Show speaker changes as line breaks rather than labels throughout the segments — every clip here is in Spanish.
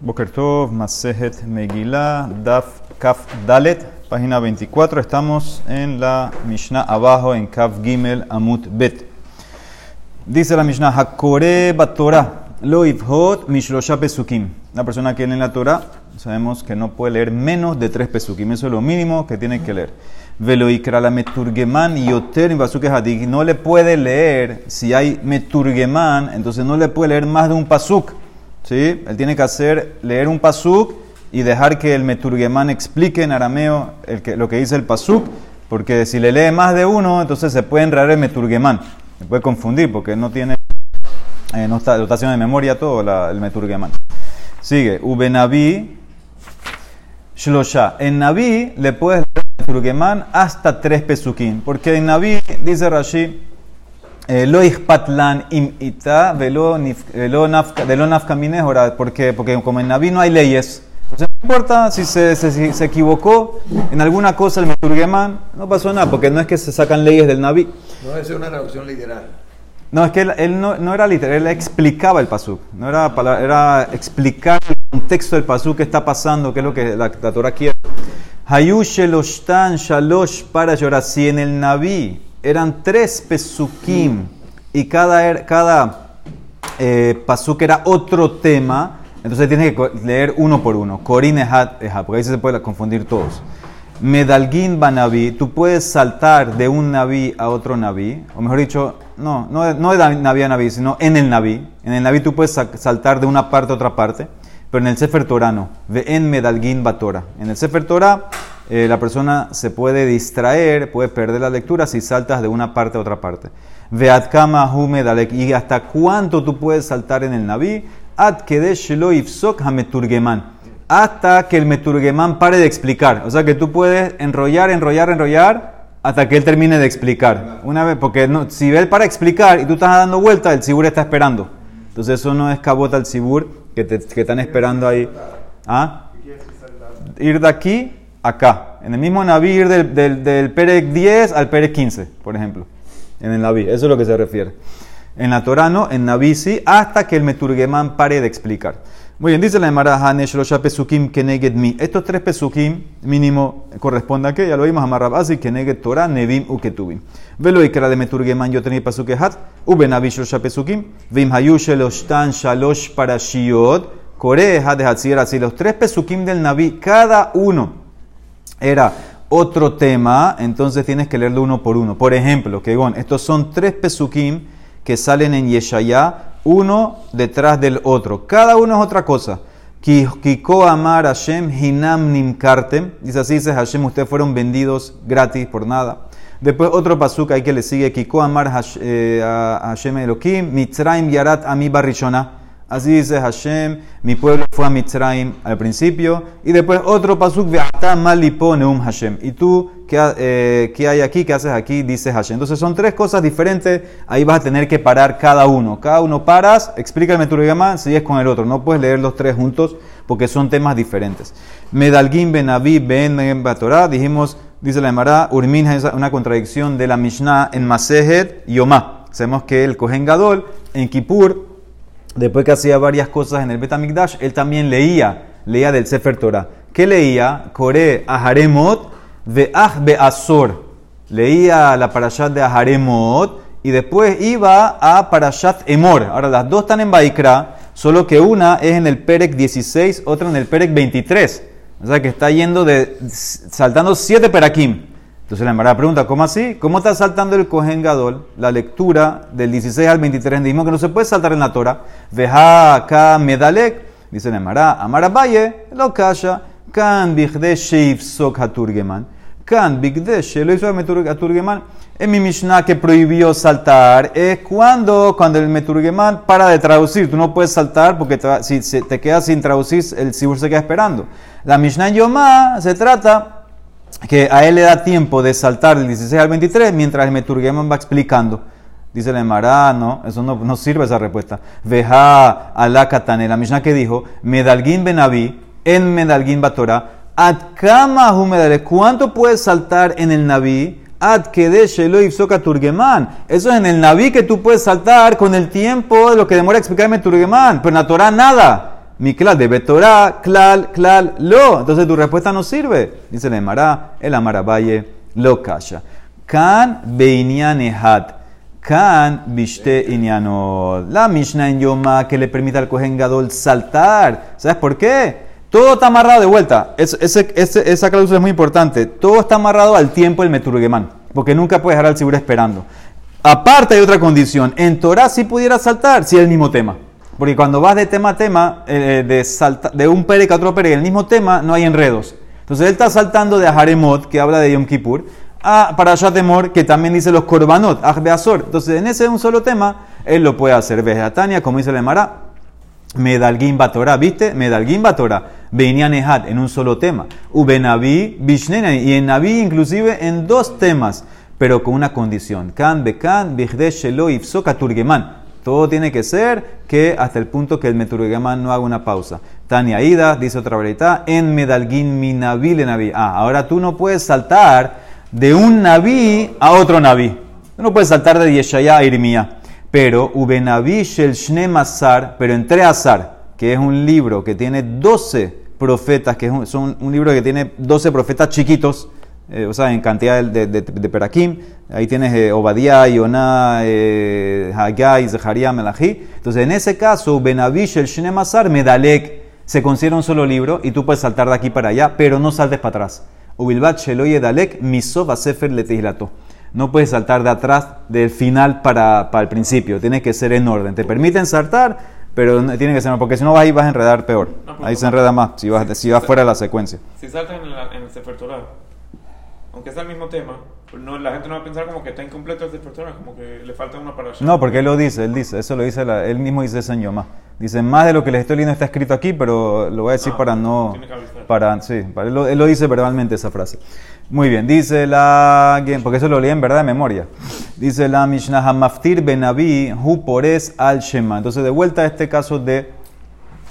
Boker Tov, Masejet Megillah, Daf Kaf Dalet, página 24. Estamos en la Mishnah abajo en Kaf Gimel Amut Bet. Dice la Mishnah, Hakore Batora, Lo Ifhot Mishlosha Pesukim. La persona que lee la Torah, sabemos que no puede leer menos de tres Pesukim. Eso es lo mínimo que tiene que leer. Velo la Meturgeman Yoter Hadik. No le puede leer, si hay Meturgeman, entonces no le puede leer más de un Pasuk. ¿Sí? Él tiene que hacer, leer un pasuk y dejar que el meturgemán explique en arameo lo que dice el pasuk, porque si le lee más de uno, entonces se puede enredar el meturgemán. Se puede confundir porque no tiene eh, no está, dotación de memoria todo el meturgemán. Sigue, Ubenaví Shlosha. En Naví le puedes leer el meturgemán hasta tres pesukim, porque en Naví, dice Rashi, lo patlan im ita velo nafkamine porque porque como en Naví no hay leyes entonces no importa si se, se, equivocó en alguna cosa el Meturgemán, no pasó nada, porque no es que se sacan leyes del Naví.
No es una traducción literal.
No, es que él, no, no, era literal, él explicaba el pasuk. No era, era explicar el contexto del pasuk, qué está pasando, qué es lo que la, la Torah quiere. Hayush shalosh para llorar. Si en el Naví eran tres pesukim y cada, er, cada eh, pasuk era otro tema, entonces tienes que leer uno por uno. Corin Ehat porque ahí se puede confundir todos. Medalgin Banaví, tú puedes saltar de un naví a otro naví, o mejor dicho, no, no, no de naví a naví, sino en el naví. En el naví tú puedes saltar de una parte a otra parte, pero en el Sefer Torah no. Ve en Medalgin Batora. En el Sefer Torah eh, la persona se puede distraer, puede perder la lectura si saltas de una parte a otra parte. Veat kama dalek. ¿Y hasta cuánto tú puedes saltar en el Naví? At. Hasta que el meturgeman pare de explicar. O sea que tú puedes enrollar, enrollar, enrollar hasta que él termine de explicar. Una vez, porque no, si él para explicar y tú estás dando vuelta, el sibur está esperando. Entonces eso no es cabota al sibur que, te, están esperando ahí. ¿Ah? Ir de aquí acá. En el mismo Naví del, del, del Perec 10 al Perec 15, por ejemplo. En el Naví, eso es lo que se refiere. En la Torah no, en Naví sí, hasta que el Meturgemán pare de explicar. Muy bien, dice la Emara Hanesh Losha Pesukim Keneged Mi. Estos tres Pesukim mínimo corresponde a que ya lo vimos a Marrabasi, Keneged Torah, Nevim u Ketubim. Velo ikra de Meturgeman yo tenía Pasukehat, Ube Navish Losha Pesukim, Vim Hayush Eloshtan Shalosh Parashiot, Koreha de Hatzir, así los tres Pesukim del Naví, cada uno era otro tema, entonces tienes que leerlo uno por uno. Por ejemplo, que estos son tres pesukim que salen en Yeshaya, uno detrás del otro. Cada uno es otra cosa. Kiko amar Hashem hinam nimkartem. Dice así, dice Hashem, ustedes fueron vendidos gratis por nada. Después otro pasuk ahí que le sigue, Kiko amar eh, Hashem Elohim, mitzrayim yarat ami barishona. Así dice Hashem, mi pueblo fue a Mitzrayim al principio. Y después otro pasuk, Ve'ata malipo neum Hashem. Y tú, eh, ¿qué, hay aquí? ¿Qué haces aquí? Dice Hashem. Entonces son tres cosas diferentes. Ahí vas a tener que parar cada uno. Cada uno paras, explícame tu si sigues con el otro. No puedes leer los tres juntos porque son temas diferentes. Medalgin ben Abi ben Batorah. Dijimos, dice la Emara, Urmin es una contradicción de la Mishnah en Masejet y Omá. Sabemos que el Kohen Gadol en Kippur después que hacía varias cosas en el Betamikdash, él también leía, leía del Sefer Torah. ¿Qué leía? Kore Aharemot Ve'ach Be'asor. Leía la parashat de Aharemot y después iba a parashat Emor. Ahora las dos están en Baikra, solo que una es en el Perek 16, otra en el Perek 23. O sea que está yendo de, saltando siete perakim. Entonces la Emara pregunta, ¿cómo así? ¿Cómo está saltando el Kohen Gadol la lectura del 16 al 23? Dijimos que no se puede saltar en la Torah. Veja acá medalek, dice la Emara, Amara Valle, lo calla, kan bigde sheif sok haturgeman, kan bigde lo hizo haturgeman. En mi Mishnah que prohibió saltar es cuando, cuando el meturgeman para de traducir. Tú no puedes saltar porque si te quedas sin traducir, el sibur se queda esperando. La Mishnah Yomá se trata que a él le da tiempo de saltar del 16 al 23 mientras el Meturgeman va explicando. Dice el Emara, no, eso no, no, sirve esa respuesta. Veja ala katane, la Mishnah que dijo, Medalgin benaví, en Medalgin batora, ad kama ¿cuánto puedes saltar en el Naví? Ad kedeshelo soka turgeman. Eso es en el Naví que tú puedes saltar con el tiempo de lo que demora explicarme turgeman, pero en la Torah nada. Mi klal de Betorá, klal, klal, lo. Entonces tu respuesta no sirve. Dice la Emara, el Amara Valle, lo calla. Kan hat. Kan bishte inyano. La Mishnah en Yoma que le permite al Kohen Gadol saltar. ¿Sabes por qué? Todo está amarrado de vuelta. esa cláusula es muy importante. Todo está amarrado al tiempo del Meturgemán. Porque nunca puedes dejar al Sibur esperando. Aparte hay otra condición. En Torah sí pudiera saltar si es el mismo tema. Porque cuando vas de tema a tema, eh, de, salta, de un perec a otro perec, el mismo tema, no hay enredos. Entonces él está saltando de Aharemot, que habla de Yom Kippur, a Parashat Temor, que también dice los Korbanot, Azor. Entonces en ese un solo tema, él lo puede hacer. Vegetania, como dice la Emara, Medalgin Batorah, ¿viste? Medalgin Batorah, Beinian en un solo tema. Ubenaví, Bishnena, y en Naví inclusive en dos temas, pero con una condición. Kan, Bekan, Bigdesh, Shelo, Ifsoka, Turgeman. Todo tiene que ser que hasta el punto que el Meturgamán no haga una pausa. Tania Ida, dice otra verdad, en Medalguín mi naví le naví. Ah, ahora tú no puedes saltar de un naví a otro naví. Tú no puedes saltar de Yeshaya a Irmía. Pero Ubenaví Shel pero entre Azar, que es un libro que tiene 12 profetas, que es un, un libro que tiene 12 profetas chiquitos, eh, o sea, en cantidad de, de, de Perakim. Ahí tienes eh, Obadiah, Yoná, eh, Haggai, Zeharia, Melahí. Entonces, en ese caso, Benavish, el Shnemasar, Medalek, se considera un solo libro y tú puedes saltar de aquí para allá, pero no saltes para atrás. Ubilbat, Sheloye, Dalek, Misov, Sefer, Letislato. No puedes saltar de atrás, del final para, para el principio. Tiene que ser en orden. Te permiten saltar, pero tiene que ser, porque si no vas ahí vas a enredar peor. ahí se enreda más, si vas, si vas fuera de la secuencia.
Si saltas en, en el Sefer Torah, aunque es el mismo tema, pues no, la gente no va a pensar como que está incompleto este persona, como que le falta una para
No, porque él lo dice, él dice, eso lo dice, él mismo dice Señor más. Dice, más de lo que les estoy leyendo está escrito aquí, pero lo voy a decir ah, para no... Para, sí, para, él, lo, dice verbalmente esa frase. Muy bien, dice la... Porque eso lo leí en verdad de memoria. Dice la Mishnah Hamaftir Benavi Hu Pores al Shema. Entonces, de vuelta a este caso de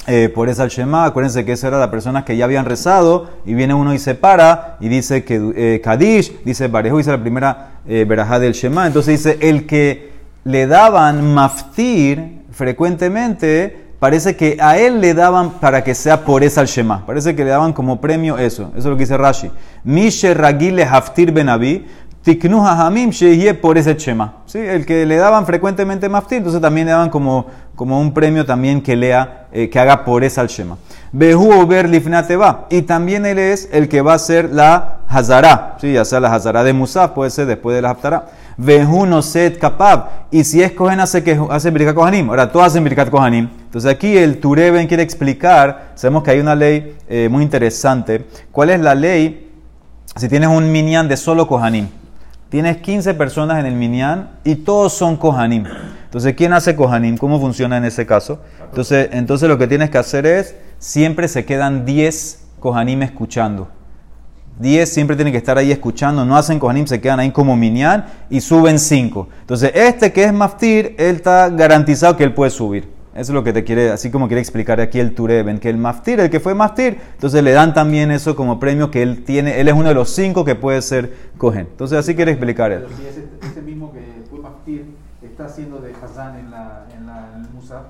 eh, por esa Shema, acuérdense que esa era la persona que ya habían rezado y viene uno y se para y dice que eh, Kadish, dice Barejo, dice la primera eh, del Shema. Entonces dice, el que le daban maftir frecuentemente, parece que a él le daban para que sea por esa Shema. Parece que le daban como premio eso. Eso es lo que dice Rashi. Mishe Ragile Haftir Benavi, Tiknu Hamim Sheye por ese Shema. ¿Sí? El que le daban frecuentemente maftir, entonces también le daban como, como un premio también que lea, eh, que haga por ese Shema. Behu Ober va. Y también él es el que va a hacer la Hazara. ¿Sí? Ya sea la Hazara de Musaf, puede ser después de la Haftarah. Vehu no set kapab. Y si es Kohen, hace, que, hace Birkat Kohanim. Ahora, todos hacen Birkat Kohanim. Entonces aquí el Tureben quiere explicar, sabemos que hay una ley eh, muy interesante. ¿Cuál es la ley si tienes un minyan de solo Kohanim? Tienes 15 personas en el minyan y todos son Kohanim. Entonces, ¿quién hace Kohanim? ¿Cómo funciona en ese caso? Entonces, entonces lo que tienes que hacer es, siempre se quedan 10 Kohanim escuchando. 10 siempre tienen que estar ahí escuchando, no hacen Kohanim, se quedan ahí como minyan y suben 5. Entonces, este que es Maftir, él está garantizado que él puede subir. Eso es lo que te quiere, así como quiere explicar aquí el Tureben, que el Maftir, el que fue Maftir, entonces le dan también eso como premio que él tiene, él es uno de los cinco que puede ser Cohen. Entonces así quiere explicar él.
Ese, ese, mismo que fue Maftir está haciendo de Hazán en, la, en, la, en el Musaf.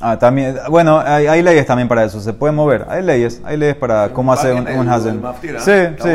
Ah, también, bueno, hay, hay, leyes también para eso, se puede mover. Hay leyes, hay leyes para cómo hacer un, un Hazan.
¿ah?
Sí, sí.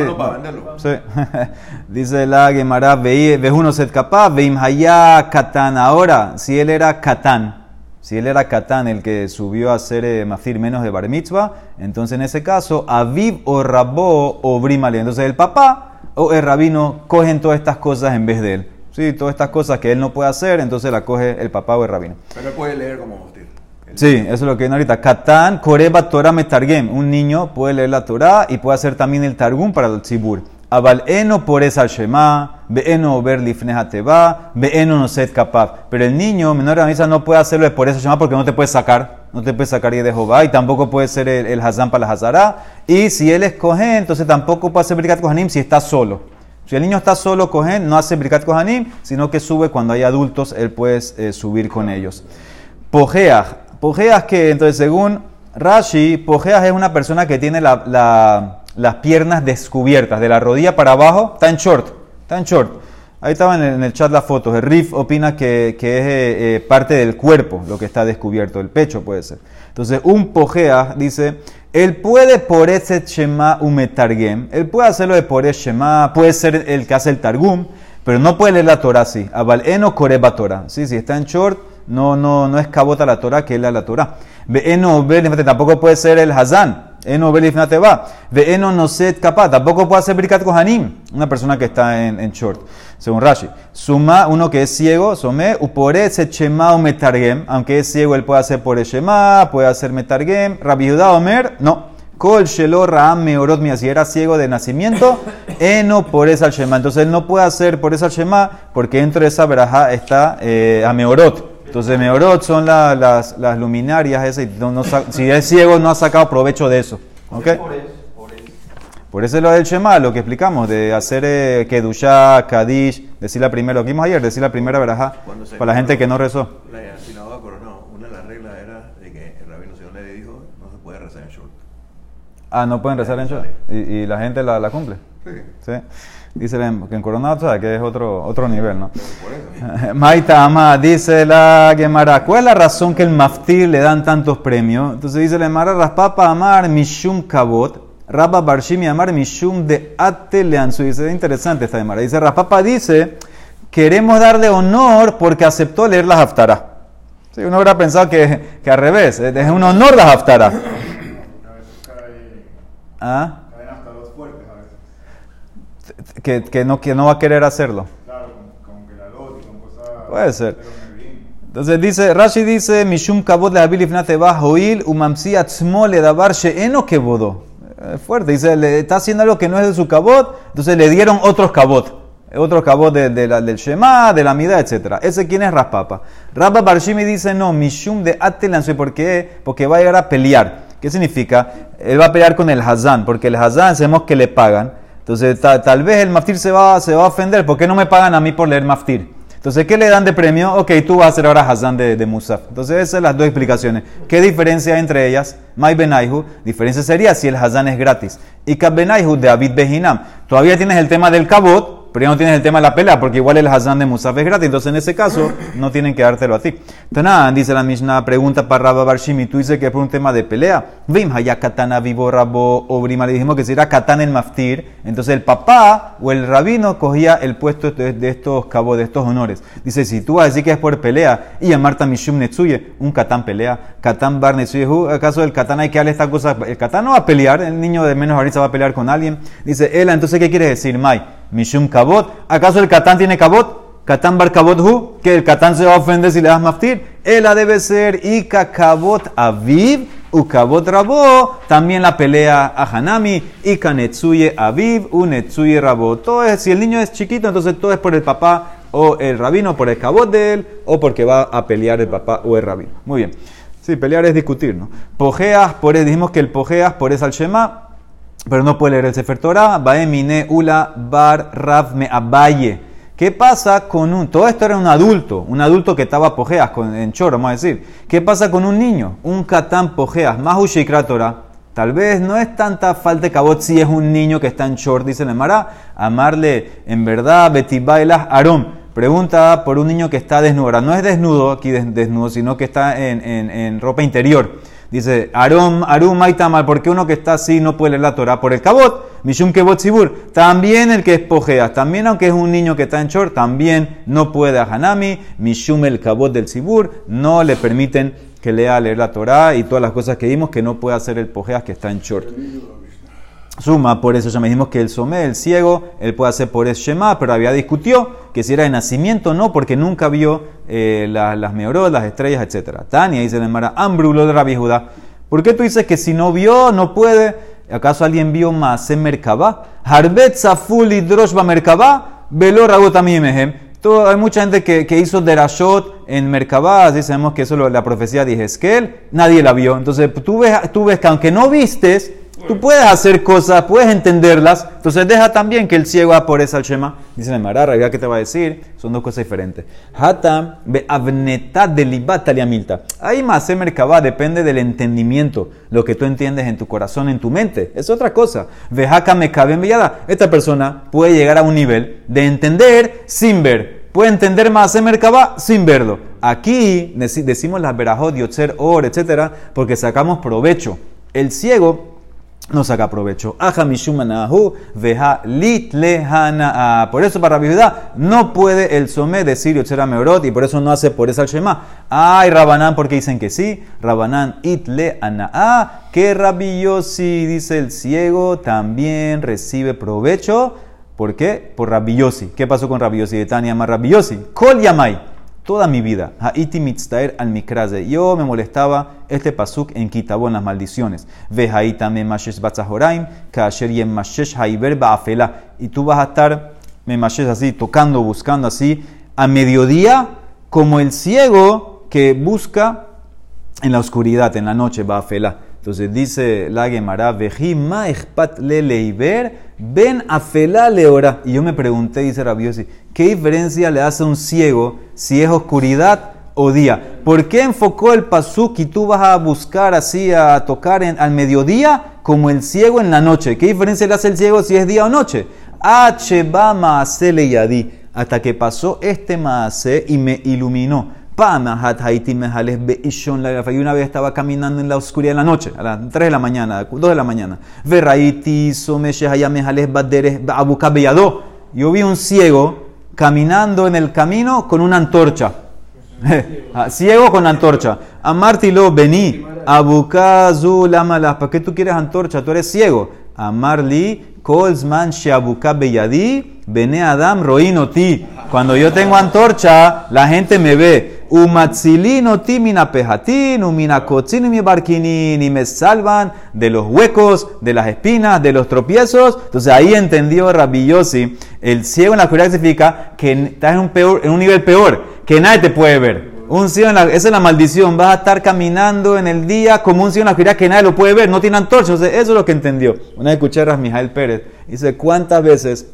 sí. Dice la Gemara, ve uno set capaz, veim haya katan. Ahora, si él era katan, si él era Catán el que subió a ser eh, mafir menos de bar mitzvah, entonces en ese caso, Aviv o Rabó o Brimale. Entonces el papá o el rabino cogen todas estas cosas en vez de él. Sí, todas estas cosas que él no puede hacer, entonces la coge el papá o el rabino.
Pero él puede leer como maftir.
Sí, eso es lo que viene ahorita. Catán, Koreba Torah Metargem. Un niño puede leer la Torah y puede hacer también el Targum para el Tzibur. Abal eno por esa shema, eno ver lifnehateba, eno no set kapab. Pero el niño menor de la misa no puede hacerlo por esa shema porque no te puede sacar, no te puede sacar y de Jehová y tampoco puede ser el, el hazán para la hazara. Y si él es cohen, entonces tampoco puede hacer brikat kohanim si está solo. Si el niño está solo cohen, no hace brikat kohanim, sino que sube cuando hay adultos, él puede eh, subir con ellos. Pojeach, pojeach que entonces según Rashi, pojeach es una persona que tiene la las piernas descubiertas, de la rodilla para abajo, en short, en short. Ahí estaba en el, chat las fotos. El Riff opina que, es eh, eh, parte del cuerpo lo que está descubierto, el pecho puede ser. Entonces, un pojea dice, él puede por ese shema umetargem, él puede hacerlo de por ese shema, puede ser el que hace el targum, pero no puede leer la Torah así. Abal eno koreba Torah. Sí, si está en short, no, no, no es cabota la Torah que es la Torah. Tampoco puede ser el hazán. Eno va. Ve eno no set capaz. Tampoco puede hacer brikat kohanim. Una persona que está en, en short. Según Rashi. Suma, uno que es ciego, some, upore se chema o metargem. Aunque es ciego, él puede hacer por shema, puede hacer metargem. Rabbi Omer, no. Kol shelo raam meorot. Si era ciego de nacimiento, eno por esa shema. Entonces él no puede hacer por esa shema porque dentro de esa veraja está eh, a meorot. Entonces, Meorot son la- las, las luminarias esas. y no- no si es ciego, no ha sacado provecho de eso. ¿Ok? Por eso es lo del Shema, lo que explicamos, de hacer eh, Kedushá, Kadish, decir la primera, lo que vimos ayer, decir la primera verajá para la gente que no rezó.
La sinagoga coronó. Una de las reglas era de que el rabino Sion le dijo no se puede rezar en short.
Ah, no pueden rezar en. Y, y la gente la, la cumple.
Sí.
¿Sí? Dice que en Coronado, ¿sabes? Que es otro, otro nivel, ¿no?
Por eso.
Maita Ama, dice la Gemara, ¿cuál es la razón que el maftir le dan tantos premios? Entonces dice la Gemara, Raspapa Amar Mishum Kabot, Rabba Barshimi Amar Mishum de Ateleanzu. Dice, es interesante esta Gemara. Dice, Raspapa dice, queremos darle honor porque aceptó leer la Haftarah. Sí, uno hubiera pensado que, que al revés, es un honor la Haftarah. ¿Ah?
caen hasta dos fuertes a veces.
Que, que, no, que no va a querer hacerlo.
Claro, con que la lot y con cosas.
Puede ser. Entonces dice, Rashi dice, Mishum va hoil umamsi atzmo le davar she'eno kebodo. Fuerte, dice, le está haciendo algo que no es de su kabot, entonces le dieron otros kabot. Otros kabot de, de la- del Shema, de la Mida, etc. Ese quién es Raspapa. Rabba Barshimi dice, no, Mishum de Atelanzui, ¿por qué? Porque va a llegar a pelear. ¿Qué significa? Él va a pelear con el Hazán, porque el Hazán sabemos que le pagan. Entonces, ta- tal vez el maftir se va, se va a ofender. ¿Por qué no me pagan a mí por leer maftir? Entonces, ¿qué le dan de premio? Ok, tú vas a ser ahora Hazán de, de Musaf. Entonces, esas son las dos explicaciones. ¿Qué diferencia hay entre ellas? Mai diferencia sería si el Hazán es gratis. Y Kab Benaihu de Abid Behinam. Todavía tienes el tema del Kabot, pero ya no tienes el tema de la pelea, porque igual el Hazán de Musaf es gratis. Entonces, en ese caso, no tienen que dártelo a ti. Tanan, dice la Mishnah, pregunta para Rabba Barshimi, tú dices que es por un tema de pelea. Vim, haya katana vivo rabo obrima. Le dijimos que si era katana en maftir, entonces el papá o el rabino cogía el puesto de, estos cabos, de estos honores. Dice, si tú vas a decir que es por pelea, y a Marta Mishum Netsuye, un katán pelea, katán bar Netsuye. ¿acaso el katán hay que darle esta cosa? El katán no va a pelear, el niño de menos ahorita va a pelear con alguien. Dice, Ela, entonces, ¿qué quiere decir, Mai? Mishum kabot, ¿acaso el katán tiene kabot? Katán bar kabot hu, que el katán se va a ofender si le das maftir. Ela debe ser Ika kabot aviv, u kabot rabo. También la pelea a Hanami, Ika netsuye aviv, u netsuye rabo. Es, si el niño es chiquito, entonces todo es por el papá o el rabino, por el kabot de él, o porque va a pelear el papá o el rabino. Muy bien. Sí, pelear es discutir, ¿no? Pojeas, por eso dijimos que el pojeas por es al Shema, pero no puede leer el Sefer Torah. Baemine ula bar rav me abaye. ¿Qué pasa con un.? Todo esto era un adulto, un adulto que estaba pojeas con, en choro, vamos a decir. ¿Qué pasa con un niño? Un catán pojeas, más ushikra Torah. Tal vez no es tanta falta de cabot si es un niño que está en short, dice Nemara. Amarle en verdad, betibailas arom. Pregunta por un niño que está desnudo. Ahora, no es desnudo aquí, des- desnudo, sino que está en- en ropa interior. Dice, Arom, Arum, Maitamal, ¿por qué uno que está así no puede leer la Torah? Por el cabot, Mishum Kebot Sibur. También el que es pojeas, también aunque es un niño que está en short, también no puede a Hanami, Mishum el cabot del Sibur, no le permiten que lea leer la Torah y todas las cosas que vimos que no puede hacer el pojeas que está en short. Suma, por eso ya me dijimos que el somé, el ciego, él puede hacer por es Shema, pero había discutió que si era de nacimiento no, porque nunca vio eh, la- las meorot, las estrellas, etc. Tania dice en Mara, Ambrulo de Rabbi Judá. ¿Por qué tú dices que si no vio, no puede? ¿Acaso alguien vio más en Merkabá? Harbet Zaful y Droshba Merkabá, Velo todo, hay mucha gente que, que hizo derashot en Merkabah, así sabemos que eso es lo- la profecía de Ezequiel, nadie la vio. Entonces tú ves, tú ves que aunque no vistes, tú puedes hacer cosas, puedes entenderlas. Entonces deja también que el ciego va por esa al Shema. Dice la Marara, ¿qué te va a decir? Son dos cosas diferentes. Hatam be avnetad de libat milta. Ahí más en Merkabah depende del entendimiento, lo que tú entiendes en tu corazón, en tu mente. Es otra cosa. Vejaka me cabe. Esta persona puede llegar a un nivel de entender sin ver. puede entender Maase Merkabah sin verlo. Aquí deci- decimos las verajot, yotzer, or, etcétera, porque sacamos provecho. El ciego no saca provecho. Veja lehana. Por eso para Judá no puede el somé decir yotzera meorot y por eso no hace por esa el shema. Ay, Rabanán, porque dicen que sí. Rabanán it le anaa. Que Rabbi Yossi, dice el ciego, también recibe provecho. ¿Por qué? Por Rabbi Yossi. ¿Qué pasó con Rabbi Yossi? De Tania más Rabbi Yossi. Kol yamai. Toda mi vida, Haiti mitztaer al mikraze. Yo me molestaba este pasuk en Kitabó, en las maldiciones. Ve haita me mashesh batzahoraim, kasher yem mashesh haiber ba'afela. Y tú vas a estar, me mashesh así, tocando, buscando así, a mediodía, como el ciego que busca en la oscuridad, en la noche, ba'afela. Entonces dice la Gemara, veji ma echpat le leiber, ben afela leora. Y yo me pregunté, dice Rabiosi, ¿qué diferencia le hace a un ciego si es oscuridad o día? ¿Por qué enfocó el pasuk y tú vas a buscar así, a tocar en- al mediodía como el ciego en la noche? ¿Qué diferencia le hace el ciego si es día o noche? H va maase leyadi, hasta que pasó este maase y me iluminó. Y una vez estaba caminando en la oscuridad de la noche, a las 3 de la mañana, 2 de la mañana. Yo vi un ciego caminando en el camino con una antorcha. Ah, ciego con antorcha. Amartilo, vení. Abukazu lamalas. ¿Para qué tú quieres antorcha? Tú eres ciego. Amarli, kolzman sheabuka beyadi, bene adam roinoti. Cuando yo tengo antorcha, la gente me ve. Umatzilino ti mina pejatín, umina mi barquinin, y me salvan de los huecos, de las espinas, de los tropiezos. Entonces ahí entendió Rabbi Yossi, el ciego en la oscuridad significa que estás en un, peor, en un nivel peor, que nadie te puede ver. Un ciego en la, esa es la maldición, vas a estar caminando en el día como un ciego en la oscuridad que nadie lo puede ver, no tiene antorcha. Entonces, eso es lo que entendió. Una vez escuché a Rasmijael Pérez, dice, ¿cuántas veces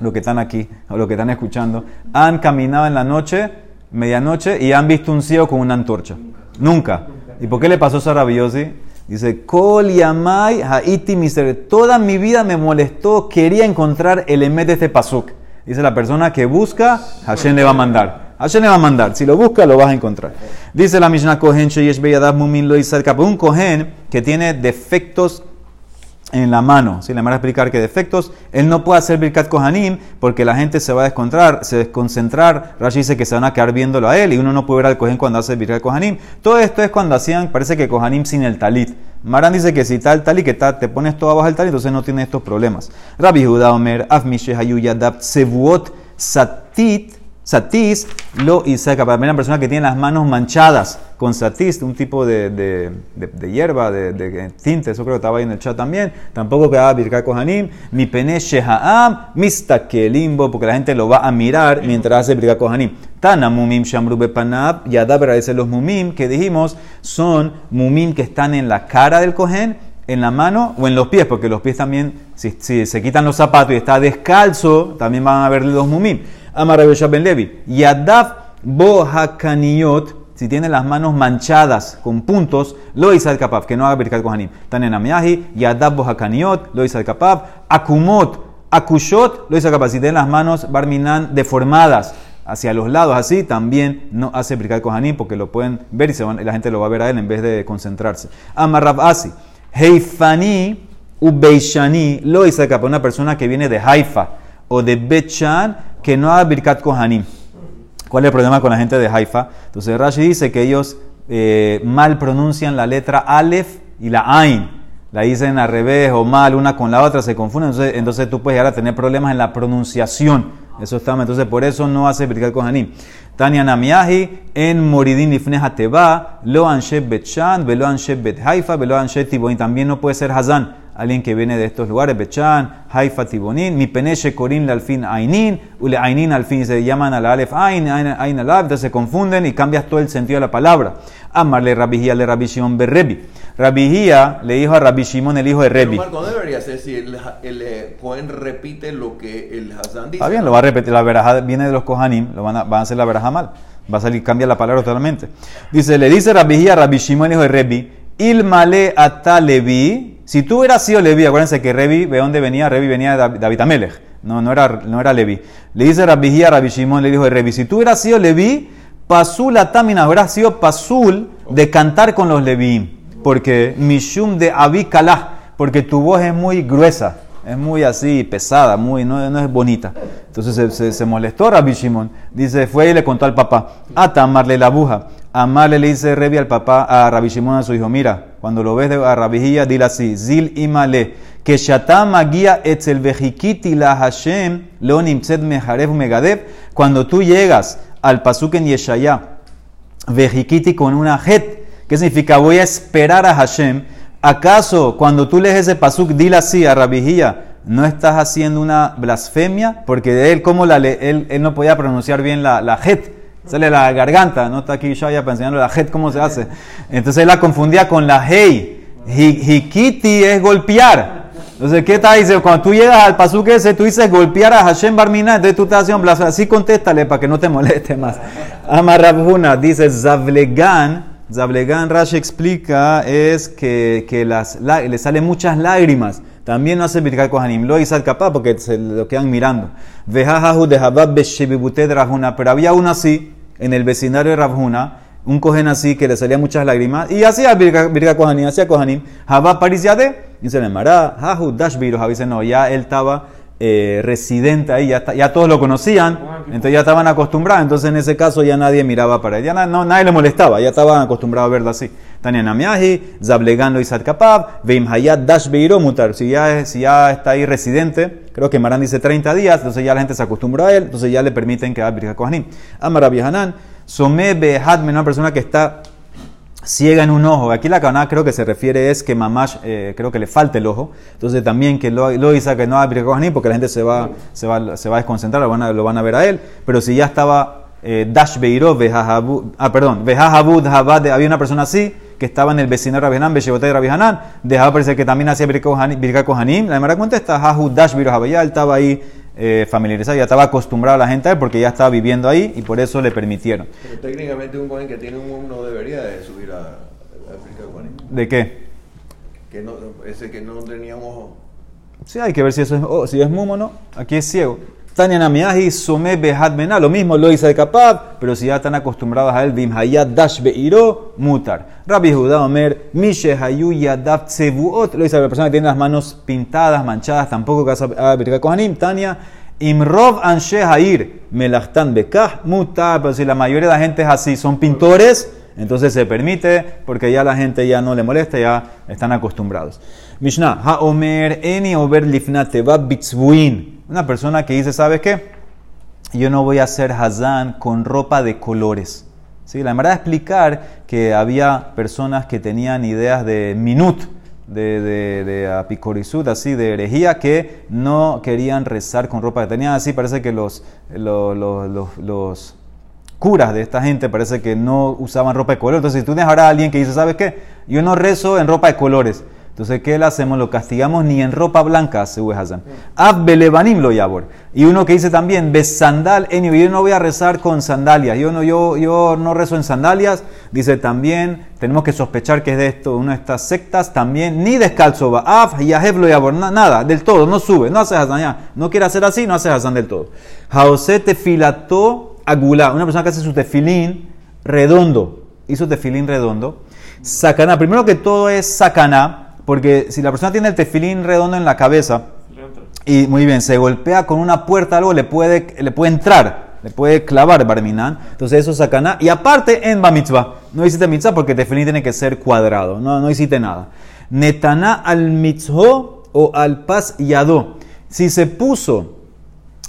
los que están aquí o los que están escuchando han caminado en la noche, medianoche, y han visto un ciego con una antorcha? Nunca. ¿Y por qué le pasó eso a Rabiosi? Dice, Kol yamai haiti miser. Toda mi vida me molestó, quería encontrar el emet de este pasuk. Dice la persona que busca, Hashem le va a mandar. Hashem le va a mandar. Si lo busca, lo vas a encontrar. Dice la Mishnah Kohen Sheyesh Beyadav Mumin Lo. Un Kohen que tiene defectos en la mano. Si le van a explicar que defectos, él no puede hacer Birkat Kohanim porque la gente se va a desconcentrar, se desconcentrar. Rashi dice que se van a quedar viéndolo a él y uno no puede ver al Kohen cuando hace Birkat Kohanim. Todo esto es cuando hacían, parece que Kohanim sin el talit. Maran dice que si está el talit, que está, te pones todo abajo del talit, entonces no tiene estos problemas. Rabbi Judá Omer, Afmishe Hayu Yadab Sevuot Satit. Satis lo Isaac, para una persona que tiene las manos manchadas con satis, un tipo de, de, de, de hierba, de, tinte, eso creo que estaba ahí en el chat también. Tampoco quedaba Birkat Kohanim, mi pene Shehaam, mistakelimbo, porque la gente lo va a mirar mientras hace Birkat Kohanim. Tana mumim shamru bepanab, yadabra dice los mumim que dijimos son mumim que están en la cara del Kohen, en la mano o en los pies, porque los pies también, si, si se quitan los zapatos y está descalzo, también van a ver los mumim. Amar Ben Levi. Yadav bo hakaniot, si tiene las manos manchadas con puntos, lo hizo el capab, que no haga birkat kohanim. Tanen amiahi, yadav bo hakaniot, lo hizo el capab. Akumot, akushot, lo hizo el capab. Si tiene las manos barminan deformadas hacia los lados, así también no hace birkat kohanim, porque lo pueden ver y, se van, la gente lo va a ver a él en vez de concentrarse. Amar Rab Asi, heifani ubeishani, lo hizo el capab. Una persona que viene de Haifa o de Betchan que no haga Birkat Kohanim. ¿Cuál es el problema con la gente de Haifa? Entonces Rashi dice que ellos eh, mal pronuncian la letra Aleph y la Ain. La dicen al revés o mal una con la otra, se confunden. Entonces, entonces tú puedes llegar a tener problemas en la pronunciación. Eso está. Entonces por eso no hace Birkat Kohanim. Tania Namiahi en Moridin Lifne Hateba, lo anshe Betchan, velo anshe Bet Haifa, velo anshe Tiboin. También no puede ser Hazan alguien que viene de estos lugares, Bechan, Haifa, Tibonin, mi peneche Corin le al fin Ainin, ule Ainin al fin se llaman a la Alef Ain, Ain Alaf, entonces se confunden y cambias todo el sentido de la palabra. Amarle Rabijía le Rabbi Shimon Berrebi. Rabijía le dijo a Rabbi Shimon el hijo de Rebi.
Marco, ¿dónde debería ser si el, el eh, Cohen repite lo que el Hassan dice?
Está bien, lo va a repetir. La verajá viene de los Kohanim, lo van a, van a hacer la verajá mal. Va a salir, cambia la palabra totalmente. Dice, le dice Rabijía a Rabbi Shimon el hijo de Rebi, Ilmale ata Levi, si tú hubieras sido Levi, acuérdense que Revi, ¿de dónde venía? Revi venía de David Amelech. No, no era, no era Levi. Le dice Rabbi a Rabbi Shimon, le dijo, Revi, si tú hubieras sido Levi, pasul atamina, hubieras sido pasul de cantar con los Levi. Porque Mishum de Abikalah, porque tu voz es muy gruesa, es muy así, pesada, muy, no, no es bonita. Entonces se, molestó Rabbi Shimon. Dice, fue y le contó al papá, ata amarle la aguja. Amarle le dice Revi al papá, a Rabbi Shimon a su hijo, mira, cuando lo ves a Rabbi Hilla, dile así, Zil imale, que shatam magia etzel vejikiti la Hashem, lo nimtzet mejarev megadev, cuando tú llegas al pasuk en Yeshaya, vejikiti con una het, ¿qué significa? Voy a esperar a Hashem. ¿Acaso cuando tú lees ese pasuk, dile así a Rabijía, no estás haciendo una blasfemia? Porque él, ¿cómo la le- él, no podía pronunciar bien la, la het? Sale la garganta, no está aquí Shaya para enseñarle la het cómo se hace. Entonces él la confundía con la. Hi- Hikiti es golpear. Entonces, ¿qué está diciendo? Cuando tú llegas al pasuk ese, tú dices golpear a Hashem Barmina, entonces tú estás haciendo blasfemia. Así contéstale para que no te moleste más. Amarabhuna dice Zavlegan. Zablegan Rashi explica es que, que las, la- le salen muchas lágrimas. También no hace Birkat Kohanim. Lo hizo al capaz porque se lo quedan mirando. De. Pero había uno así en el vecindario de Ravuna. Un cohen así que le salían muchas lágrimas. Y hacía Birkat Kohanim. Hacía Kohanim. Habab Parisiade. Dice le Mará. Jahu Dashbiro. Dice no, ya él estaba eh, residente ahí. Ya, está- ya todos lo conocían. Entonces ya estaban acostumbrados. Entonces en ese caso ya nadie miraba para él. Ya na- no, nadie le molestaba. Ya estaban acostumbrados a verlo así. Tania Namiaji, Zablegan lo Isat Kapab, Veim Hayat Dash Beiro Mutar. Si ya, es- si ya está ahí residente, creo que Marán dice 30 días, entonces ya la gente se acostumbró a él, entonces ya le permiten que Birka Kohanim. Amar Hanan, Some una persona que está ciega en un ojo. Aquí la caná creo que se refiere es que mamash, eh, creo que le falta el ojo. Entonces también que lo, lo que no Birkat Kohanim porque la gente se va, se va, se va a desconcentrar, lo van a, lo van a ver a él. Pero si ya estaba eh, Dash Vejajabu- ah, perdón, había una persona así que estaba en el vecindario de Rabbi Beshebote de Rabbi Hanan, dejaba parecer que también hacía Birkat Kohanim-. La demara contesta, Dash Habad, ya él estaba ahí eh, familiarizado, ya estaba acostumbrado a la gente a él porque ya estaba viviendo ahí y por eso le permitieron.
Pero técnicamente un cohen que tiene un no debería de subir a, a África de.
¿De qué?
Que no, ese que no tenía un ojo.
Sí, hay que ver si eso es, oh, si es mumo o no. Aquí es ciego. Tania Namiaji, Sume Behad Mena, lo mismo lo hizo de Kapab, pero si ya están acostumbrados a él, Bim Dash Beiro, Mutar. Rabbi Judá Omer, Mishe Hayu Yadav Tsevuot, lo dice la persona que tiene las manos pintadas, manchadas, tampoco que a Kohanim. Tania, Imrov Anshe Hair, Melachtan Bekah, Mutar, pero si la mayoría de la gente es así, son pintores, entonces se permite porque ya la gente ya no le molesta, ya están acostumbrados. Mishnah, Haomer Eni Ober Lifnate Bitzbuin. Una persona que dice, ¿sabes qué? Yo no voy a hacer Hazán con ropa de colores. ¿Sí? La verdad explicar que había personas que tenían ideas de minut, de, de, apicorizud, así, de herejía, que no querían rezar con ropa que tenían así. Parece que los, los, los, los- curas de esta gente parece que no usaban ropa de color. Entonces, si tú tienes ahora a alguien que dice, ¿sabes qué? Yo no rezo en ropa de colores. Entonces, ¿qué le hacemos? Lo castigamos ni en ropa blanca, se Hazan. Ab belevanim lo yabor. Y uno que dice también, besandal, en yo no voy a rezar con sandalias. Yo no, yo, yo no rezo en sandalias. Dice también, tenemos que sospechar que es de esto, una de estas sectas. También, ni descalzo va. Ab yahev lo yabor. Na- Nada, del todo, no sube, no hace Hazan ya. No quiere hacer así, no hace Hazan del todo. Jaosé tefilató agulá. Una persona que hace su tefilín redondo. Hizo tefilín redondo. Sacaná. Primero que todo es sacaná. Porque si la persona tiene el tefilín redondo en la cabeza, y muy bien, se golpea con una puerta algo, le puede, le puede entrar, le puede clavar barminan. Entonces eso es sacaná. Y aparte en Bamitzvah, no hiciste mitzvah porque el tefilín tiene que ser cuadrado, no, no hiciste nada. Netaná al mitzvah o al pas yadó. Si se puso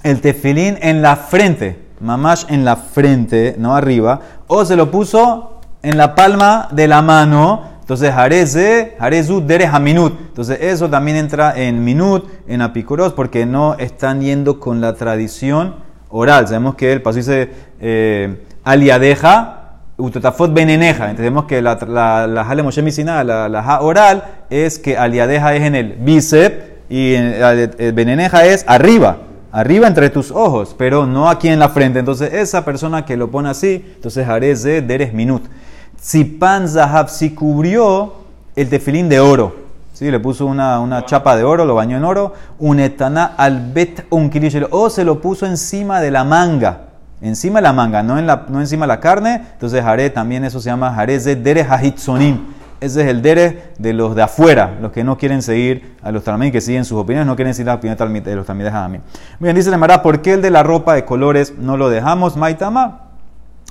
el tefilín en la frente, mamash en la frente, no arriba, o se lo puso en la palma de la mano, entonces hareze, harezu dere minut. Entonces eso también entra en minut, en apicuros, porque no están yendo con la tradición oral. Sabemos que el paso dice eh, aliadeja, utotafot beneneja. Entendemos que la, la, la jale la, la ja oral, es que aliadeja es en el bíceps y el, el beneneja es arriba. Arriba entre tus ojos, pero no aquí en la frente. Entonces, esa persona que lo pone así, entonces haré de deres minut. Si pan zahab, si cubrió el tefilín de oro. ¿sí? le puso una, una chapa de oro, lo bañó en oro, un etaná al bet un o se lo puso encima de la manga, encima de la manga, no, en la, no encima de la carne, entonces haré también eso se llama haré de dere hahitzonim. Ese es el dere de los de afuera, los que no quieren seguir a los talmín, que siguen sus opiniones, no quieren seguir la opinión de los talmín de Muy Bien, dice Lemara, ¿por qué el de la ropa de colores no lo dejamos? Maitama,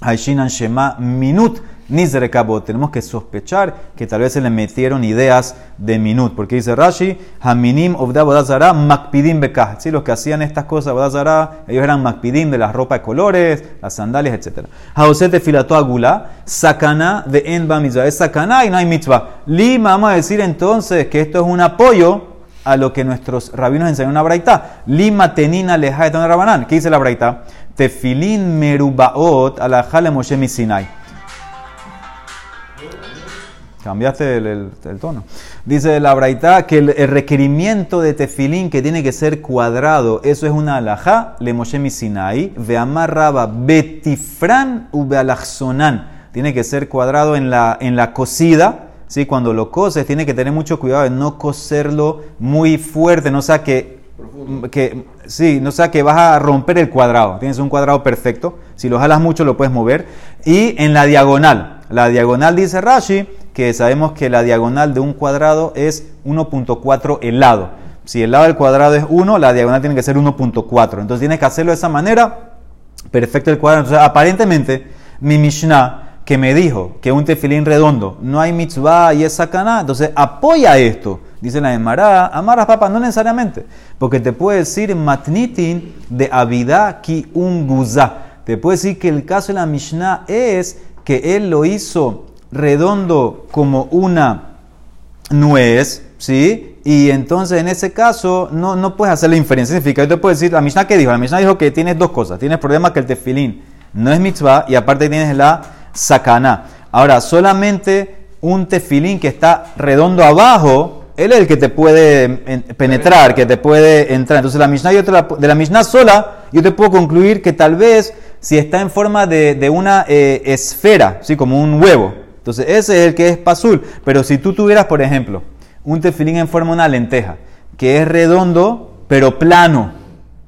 Haishinan Shema Minut. Nizrekabot. Tenemos que sospechar que tal vez se le metieron ideas de minut. Porque dice Rashi, Haminim Obda Bodazara Makpidim Bekah. ¿Sí? Los que hacían estas cosas, Bodazara, ellos eran Makpidim de la ropa de colores, las sandalias, etc. Haosete filato agula, sakana de enba mitzvah. Es sakana y no hay mitzvah. Lima, vamos a decir entonces que esto es un apoyo a lo que nuestros rabinos enseñan en una braita. Lima tenina leja de rabanán. ¿Qué dice la braita? Tefilin merubaot alajale Moshe Sinai. Cambiaste el, tono. Dice la Braita que el, requerimiento de tefilín que tiene que ser cuadrado, eso es una alajá, le Moshe Sinai, ve amarraba betifran u Tiene que ser cuadrado en la, en la cosida, ¿sí? cuando lo coses, tiene que tener mucho cuidado de no coserlo muy fuerte, no sea que, que, sí, no sea que vas a romper el cuadrado. Tienes un cuadrado perfecto, si lo jalas mucho lo puedes mover. Y en la diagonal, la diagonal dice Rashi, que sabemos que la diagonal de un cuadrado es 1.4 el lado. Si el lado del cuadrado es 1, la diagonal tiene que ser 1.4. Entonces tienes que hacerlo de esa manera. Perfecto el cuadrado. Entonces aparentemente mi Mishnah que me dijo que un tefilín redondo no hay mitzvah y es sacaná, entonces apoya esto. Dice la Emara, amaras papa, no necesariamente, porque te puede decir matnitin de avidá ki un. Te puede decir que el caso de la Mishnah es que él lo hizo redondo como una nuez, ¿sí? Y entonces en ese caso no, no puedes hacer la inferencia. Significa, yo te puedo decir, la Mishnah que dijo, la Mishnah dijo que tienes dos cosas. Tienes problema que el tefilín no es mitzvah y aparte tienes la sakana. Ahora, solamente un tefilín que está redondo abajo, él es el que te puede penetrar, que te puede entrar. Entonces la Mishnah, de la Mishnah sola, yo te puedo concluir que tal vez si está en forma de, una eh, esfera, ¿sí? como un huevo, entonces, ese es el que es pasul. Pero si tú tuvieras, por ejemplo, un tefilín en forma de una lenteja, que es redondo pero plano,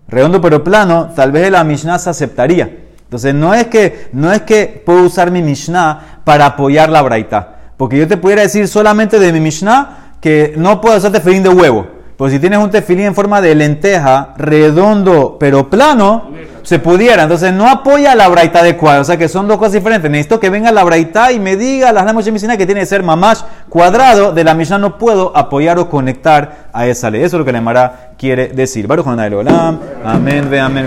redondo pero plano, tal vez la Mishnah se aceptaría. Entonces, no es que, no es que puedo usar mi Mishnah para apoyar la braita. Porque yo te pudiera decir solamente de mi Mishnah que no puedo usar tefilín de huevo. Pues si tienes un tefilín en forma de lenteja, redondo pero plano, se pudiera. Entonces no apoya la braita adecuada. O sea que son dos cosas diferentes. Necesito que venga la braita y me diga las de Mishnah que tiene que ser mamás cuadrado. De la Mishnah no puedo apoyar o conectar a esa ley. Eso es lo que la Mara quiere decir. Amén, ve amén.